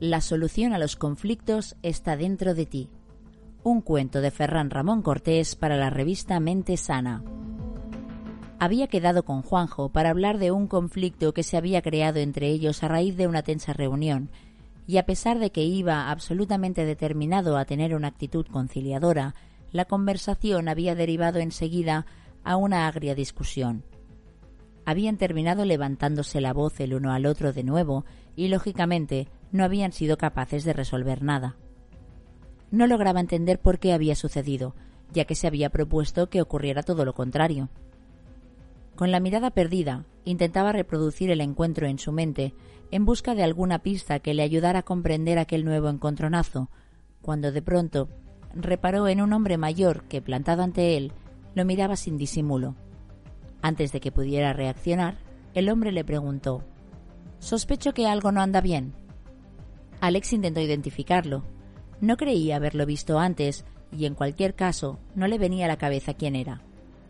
La solución a los conflictos está dentro de ti. Un cuento de Ferran Ramón Cortés para la revista Mente Sana. Había quedado con Juanjo para hablar de un conflicto que se había creado entre ellos a raíz de una tensa reunión, y a pesar de que iba absolutamente determinado a tener una actitud conciliadora, la conversación había derivado enseguida a una agria discusión. Habían terminado levantándose la voz el uno al otro de nuevo y, lógicamente, no habían sido capaces de resolver nada. No lograba entender por qué había sucedido, ya que se había propuesto que ocurriera todo lo contrario. Con la mirada perdida, intentaba reproducir el encuentro en su mente en busca de alguna pista que le ayudara a comprender aquel nuevo encontronazo, cuando de pronto reparó en un hombre mayor que, plantado ante él, lo miraba sin disimulo. Antes de que pudiera reaccionar, el hombre le preguntó Sospecho que algo no anda bien. Alex intentó identificarlo. No creía haberlo visto antes y en cualquier caso no le venía a la cabeza quién era.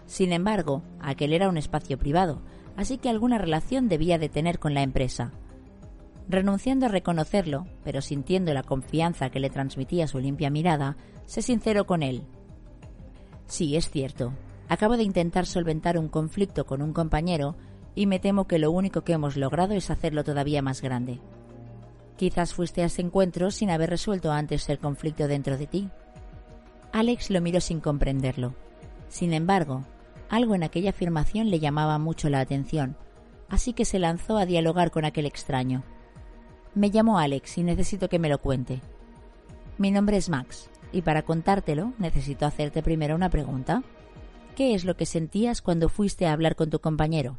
Sin embargo, aquel era un espacio privado, así que alguna relación debía de tener con la empresa. Renunciando a reconocerlo, pero sintiendo la confianza que le transmitía su limpia mirada, se sinceró con él. Sí, es cierto. Acabo de intentar solventar un conflicto con un compañero y me temo que lo único que hemos logrado es hacerlo todavía más grande. Quizás fuiste a ese encuentro sin haber resuelto antes el conflicto dentro de ti. Alex lo miró sin comprenderlo. Sin embargo, algo en aquella afirmación le llamaba mucho la atención, así que se lanzó a dialogar con aquel extraño. Me llamo Alex y necesito que me lo cuente. Mi nombre es Max, y para contártelo necesito hacerte primero una pregunta. ¿Qué es lo que sentías cuando fuiste a hablar con tu compañero?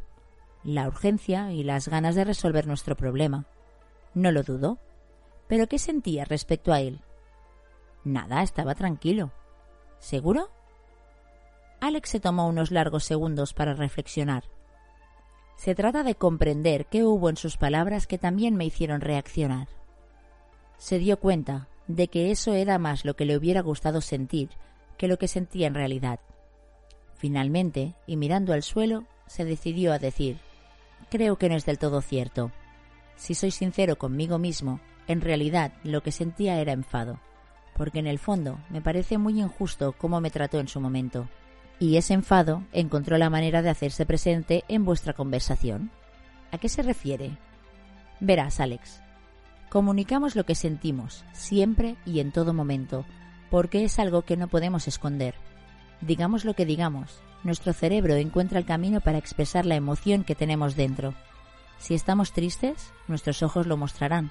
La urgencia y las ganas de resolver nuestro problema. No lo dudo. ¿Pero qué sentía respecto a él? Nada, estaba tranquilo. ¿Seguro? Alex se tomó unos largos segundos para reflexionar. Se trata de comprender qué hubo en sus palabras que también me hicieron reaccionar. Se dio cuenta de que eso era más lo que le hubiera gustado sentir que lo que sentía en realidad. Finalmente, y mirando al suelo, se decidió a decir Creo que no es del todo cierto. Si soy sincero conmigo mismo, en realidad lo que sentía era enfado, porque en el fondo me parece muy injusto cómo me trató en su momento. Y ese enfado encontró la manera de hacerse presente en vuestra conversación. ¿A qué se refiere? Verás, Alex. Comunicamos lo que sentimos, siempre y en todo momento, porque es algo que no podemos esconder. Digamos lo que digamos, nuestro cerebro encuentra el camino para expresar la emoción que tenemos dentro. Si estamos tristes, nuestros ojos lo mostrarán.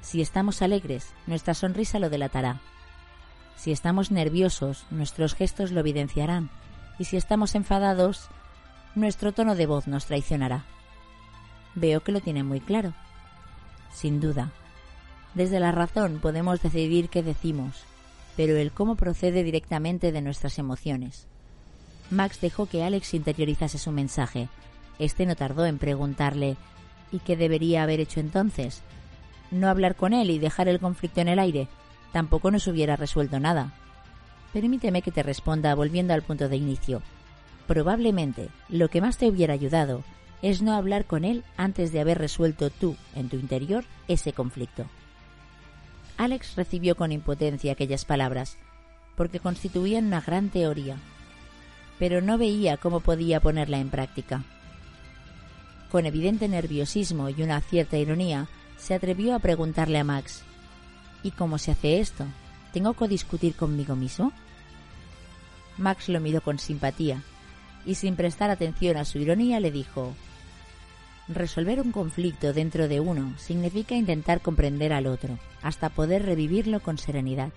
Si estamos alegres, nuestra sonrisa lo delatará. Si estamos nerviosos, nuestros gestos lo evidenciarán. Y si estamos enfadados, nuestro tono de voz nos traicionará. Veo que lo tiene muy claro. Sin duda. Desde la razón podemos decidir qué decimos, pero el cómo procede directamente de nuestras emociones. Max dejó que Alex interiorizase su mensaje. Este no tardó en preguntarle ¿Y qué debería haber hecho entonces? No hablar con él y dejar el conflicto en el aire. Tampoco nos hubiera resuelto nada. Permíteme que te responda volviendo al punto de inicio. Probablemente lo que más te hubiera ayudado es no hablar con él antes de haber resuelto tú, en tu interior, ese conflicto. Alex recibió con impotencia aquellas palabras, porque constituían una gran teoría, pero no veía cómo podía ponerla en práctica. Con evidente nerviosismo y una cierta ironía, se atrevió a preguntarle a Max ¿Y cómo se hace esto? ¿Tengo que discutir conmigo mismo? Max lo miró con simpatía y sin prestar atención a su ironía le dijo Resolver un conflicto dentro de uno significa intentar comprender al otro, hasta poder revivirlo con serenidad.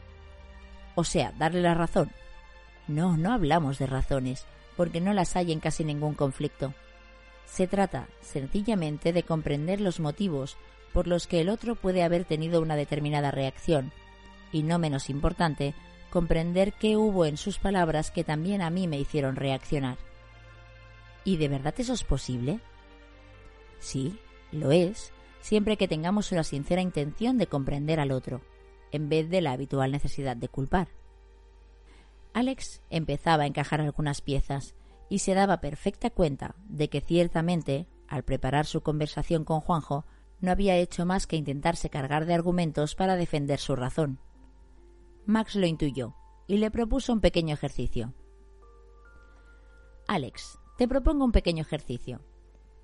O sea, darle la razón. No, no hablamos de razones, porque no las hay en casi ningún conflicto Se trata, sencillamente, de comprender los motivos por los que el otro puede haber tenido una determinada reacción, y no menos importante, comprender qué hubo en sus palabras que también a mí me hicieron reaccionar. ¿Y de verdad eso es posible? Sí, lo es, siempre que tengamos una sincera intención de comprender al otro, en vez de la habitual necesidad de culpar. Alex empezaba a encajar algunas piezas y se daba perfecta cuenta de que ciertamente, al preparar su conversación con Juanjo, no había hecho más que intentarse cargar de argumentos para defender su razón. Max lo intuyó y le propuso un pequeño ejercicio. Alex, te propongo un pequeño ejercicio.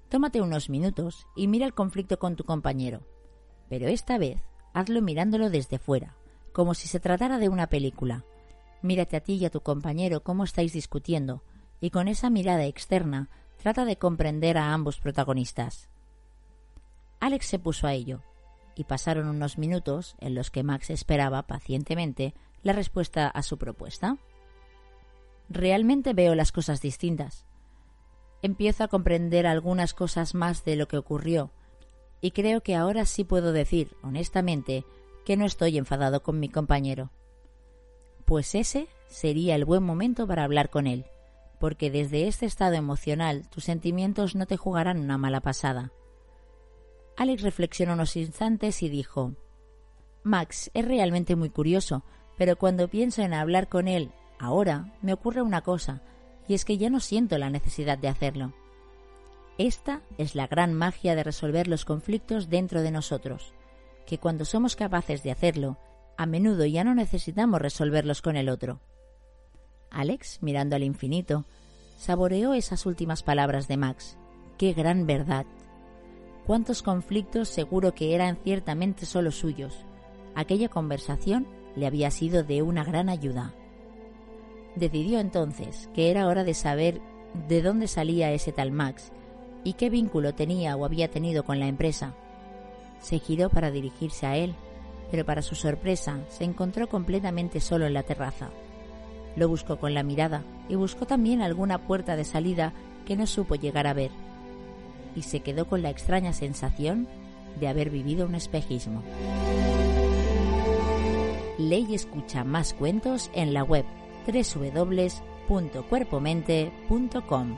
Tómate unos minutos y mira el conflicto con tu compañero, pero esta vez hazlo mirándolo desde fuera, como si se tratara de una película. Mírate a ti y a tu compañero cómo estáis discutiendo, y con esa mirada externa trata de comprender a ambos protagonistas. Alex se puso a ello, y pasaron unos minutos en los que Max esperaba pacientemente la respuesta a su propuesta. Realmente veo las cosas distintas. Empiezo a comprender algunas cosas más de lo que ocurrió, y creo que ahora sí puedo decir, honestamente, que no estoy enfadado con mi compañero. Pues ese sería el buen momento para hablar con él, porque desde este estado emocional tus sentimientos no te jugarán una mala pasada. Alex reflexionó unos instantes y dijo Max, es realmente muy curioso, pero cuando pienso en hablar con él ahora, me ocurre una cosa, y es que ya no siento la necesidad de hacerlo. Esta es la gran magia de resolver los conflictos dentro de nosotros, que cuando somos capaces de hacerlo, a menudo ya no necesitamos resolverlos con el otro. Alex, mirando al infinito, saboreó esas últimas palabras de Max. ¡Qué gran verdad! cuántos conflictos seguro que eran ciertamente solo suyos. Aquella conversación le había sido de una gran ayuda. Decidió entonces que era hora de saber de dónde salía ese tal Max y qué vínculo tenía o había tenido con la empresa. Se giró para dirigirse a él, pero para su sorpresa se encontró completamente solo en la terraza. Lo buscó con la mirada y buscó también alguna puerta de salida que no supo llegar a ver y se quedó con la extraña sensación de haber vivido un espejismo. Ley escucha más cuentos en la web www.cuerpomente.com.